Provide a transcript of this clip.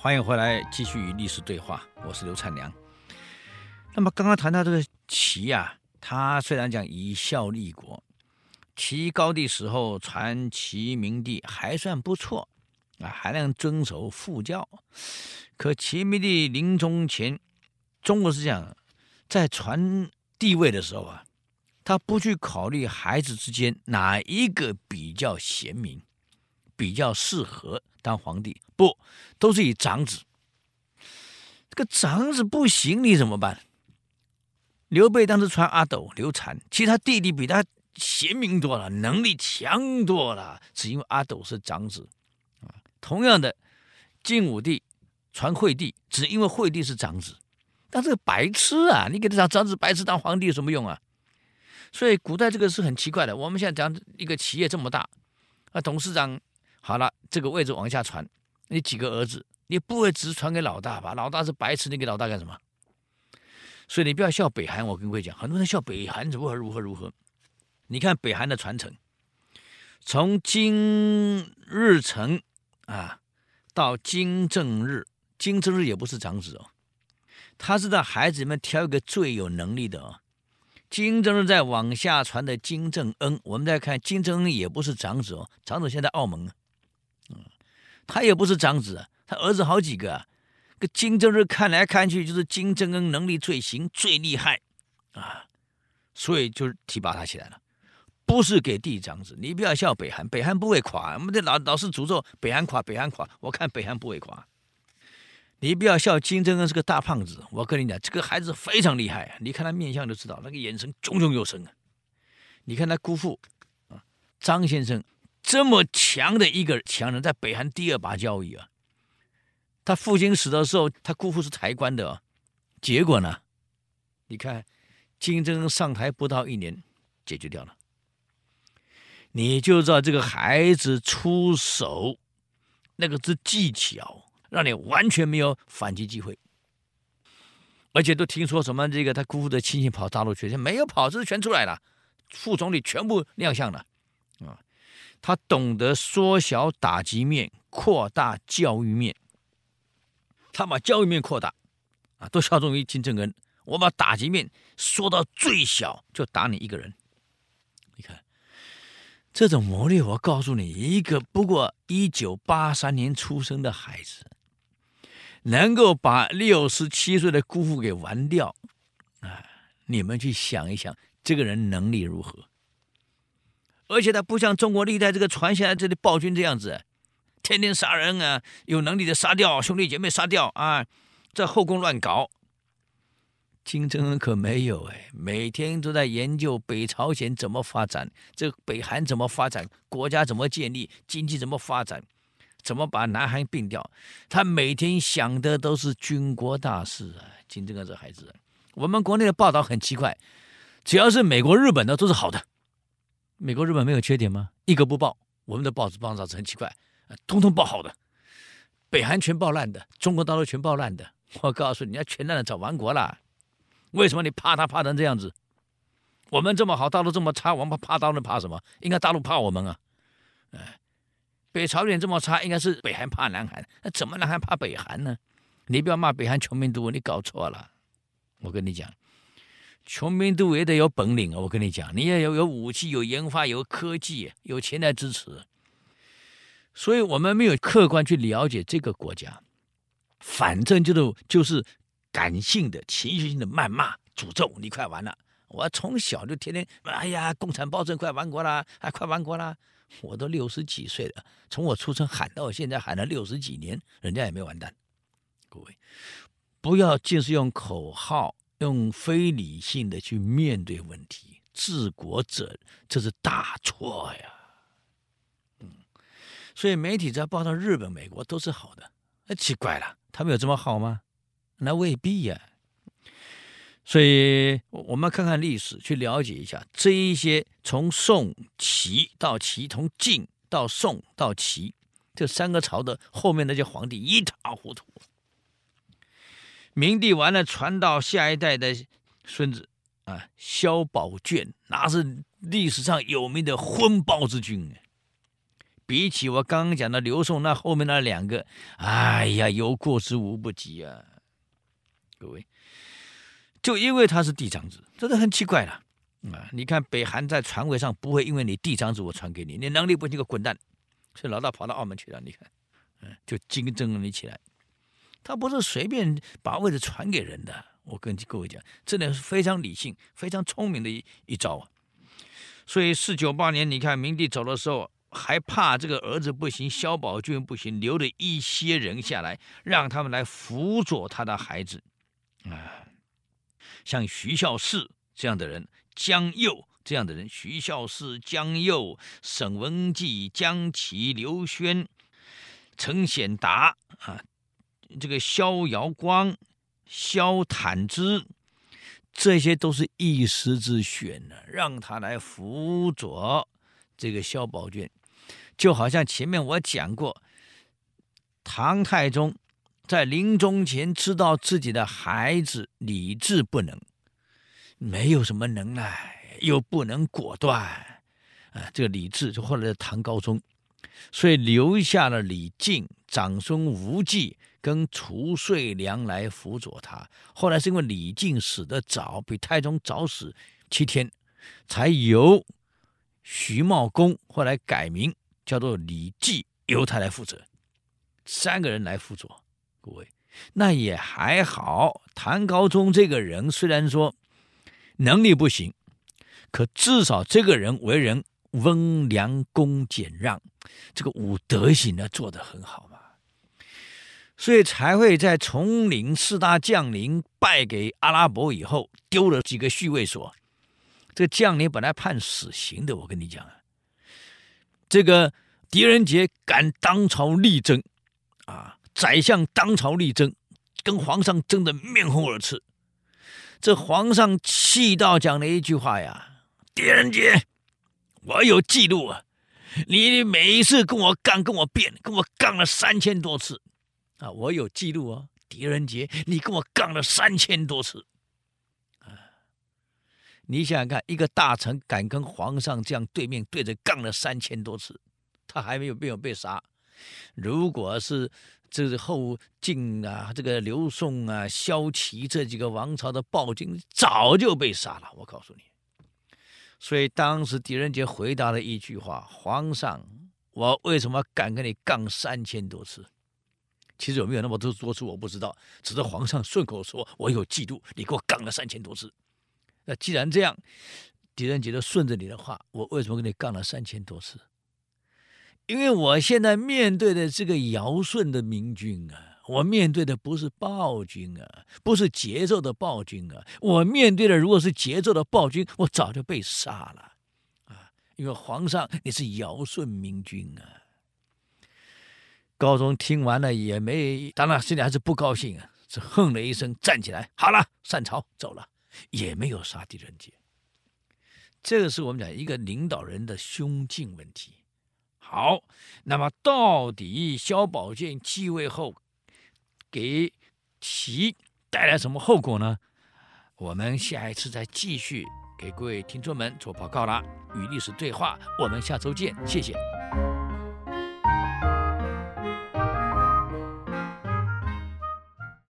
欢迎回来，继续与历史对话。我是刘灿良。那么刚刚谈到这个齐啊，他虽然讲以孝立国，齐高帝时候传齐明帝还算不错啊，还能遵守父教。可齐明帝临终前，中国是这样，在传帝位的时候啊，他不去考虑孩子之间哪一个比较贤明，比较适合当皇帝，不，都是以长子。这个长子不行，你怎么办？刘备当时传阿斗、刘禅，其实他弟弟比他贤明多了，能力强多了，只因为阿斗是长子。啊，同样的，晋武帝传惠帝，只因为惠帝是长子。但这个白痴啊，你给他当长子白痴当皇帝有什么用啊？所以古代这个是很奇怪的。我们现在讲一个企业这么大，啊，董事长好了，这个位置往下传，你几个儿子，你不会只传给老大吧？老大是白痴，你给老大干什么？所以你不要笑北韩，我跟各位讲，很多人笑北韩如何如何如何。你看北韩的传承，从金日成啊到金正日，金正日也不是长子哦，他是在孩子里面挑一个最有能力的哦。金正日在往下传的金正恩，我们再看金正恩也不是长子哦，长子现在澳门啊，他也不是长子，他儿子好几个啊。个金正日看来看去就是金正恩能力最行最厉害啊，所以就提拔他起来了，不是给弟长子。你不要笑北韩，北韩不会垮。我们这老老是诅咒北韩垮，北韩垮。我看北韩不会垮。你不要笑金正恩是个大胖子，我跟你讲，这个孩子非常厉害。你看他面相就知道，那个眼神炯炯有神啊。你看他姑父啊，张先生这么强的一个强人，在北韩第二把交椅啊。他父亲死的时候，他姑父是台官的，结果呢？你看，金正恩上台不到一年，解决掉了。你就知道这个孩子出手，那个是技巧，让你完全没有反击机会。而且都听说什么这个他姑父的亲戚跑大陆去，没有跑，这是全出来了，副总理全部亮相了啊！他懂得缩小打击面，扩大教育面。他把教育面扩大，啊，都效忠于金正恩。我把打击面缩到最小，就打你一个人。你看这种谋略，我告诉你，一个不过一九八三年出生的孩子，能够把六十七岁的姑父给玩掉，啊，你们去想一想，这个人能力如何？而且他不像中国历代这个传下来这里暴君这样子。天天杀人啊，有能力的杀掉兄弟姐妹，杀掉啊，在后宫乱搞。金正恩可没有哎，每天都在研究北朝鲜怎么发展，这北韩怎么发展，国家怎么建立，经济怎么发展，怎么把南韩并掉。他每天想的都是军国大事啊。金正恩这孩子，我们国内的报道很奇怪，只要是美国、日本的都是好的。美国、日本没有缺点吗？一个不报，我们的报纸报道是很奇怪。通通报好的，北韩全报烂的，中国大陆全报烂的。我告诉你，要全烂的早亡国了。为什么你怕他怕成这样子？我们这么好，大陆这么差，我们怕大陆怕什么？应该大陆怕我们啊！哎，北朝鲜这么差，应该是北韩怕南韩。那怎么南韩怕北韩呢？你不要骂北韩穷兵黷武，你搞错了。我跟你讲，穷兵黷武也得有本领啊！我跟你讲，你也有有武器、有研发、有科技、有钱来支持。所以我们没有客观去了解这个国家，反正就是就是感性的、情绪性的谩骂、诅咒，你快完了！我从小就天天，哎呀，共产暴政快亡国了，还快亡国了！我都六十几岁了，从我出生喊到现在喊了六十几年，人家也没完蛋。各位，不要净是用口号、用非理性的去面对问题，治国者这是大错呀！嗯所以媒体只要报道日本、美国都是好的，那奇怪了，他们有这么好吗？那未必呀。所以，我们看看历史，去了解一下这一些从宋齐到齐，从晋到宋到齐这三个朝的后面那些皇帝一塌糊涂。明帝完了，传到下一代的孙子啊，萧宝卷，那是历史上有名的昏暴之君。比起我刚刚讲的刘宋那后面那两个，哎呀，有过之无不及啊！各位，就因为他是嫡长子，这是很奇怪了啊！你看北韩在传位上不会因为你嫡长子我传给你，你能力不行个滚蛋，所以老大跑到澳门去了。你看，嗯，就竞争你起来，他不是随便把位置传给人的。我跟各位讲，这点是非常理性、非常聪明的一一招啊！所以四九八年，你看明帝走的时候，还怕这个儿子不行，萧宝卷不行，留了一些人下来，让他们来辅佐他的孩子啊，像徐孝嗣这样的人，江右这样的人，徐孝嗣、江右、沈文季、江齐、刘轩、陈显达啊，这个萧遥光。萧坦之，这些都是一时之选呢，让他来辅佐这个萧宝卷，就好像前面我讲过，唐太宗在临终前知道自己的孩子李治不能，没有什么能耐，又不能果断，啊，这个李治就后来的唐高宗，所以留下了李靖、长孙无忌。跟褚遂良来辅佐他，后来是因为李靖死得早，比太宗早死七天，才由徐茂公后来改名叫做李继，由他来负责，三个人来辅佐。各位，那也还好。唐高宗这个人虽然说能力不行，可至少这个人为人温良恭俭让，这个五德行呢做得很好嘛。所以才会在统领四大将领败给阿拉伯以后，丢了几个续卫所。这将领本来判死刑的，我跟你讲啊，这个狄仁杰敢当朝力争，啊，宰相当朝力争，跟皇上争得面红耳赤。这皇上气到讲了一句话呀：“狄仁杰，我有记录啊，你每一次跟我干，跟我辩，跟我杠了三千多次。”啊，我有记录哦，狄仁杰，你跟我杠了三千多次，啊，你想想看，一个大臣敢跟皇上这样对面对着杠了三千多次，他还没有没有被杀。如果是这个后晋啊，这个刘宋啊、萧齐这几个王朝的暴君，早就被杀了。我告诉你，所以当时狄仁杰回答了一句话：“皇上，我为什么敢跟你杠三千多次？”其实有没有那么多多次我不知道，只是皇上顺口说，我有嫉妒，你给我杠了三千多次。那既然这样，狄仁杰都顺着你的话，我为什么跟你杠了三千多次？因为我现在面对的这个尧舜的明君啊，我面对的不是暴君啊，不是桀纣的暴君啊，我面对的如果是桀纣的暴君，我早就被杀了啊！因为皇上你是尧舜明君啊。高宗听完了也没，当然心里还是不高兴啊，是哼了一声，站起来，好了，散朝走了，也没有杀狄仁杰。这个是我们讲一个领导人的胸襟问题。好，那么到底萧宝卷继位后给其带来什么后果呢？我们下一次再继续给各位听众们做报告啦。与历史对话，我们下周见，谢谢。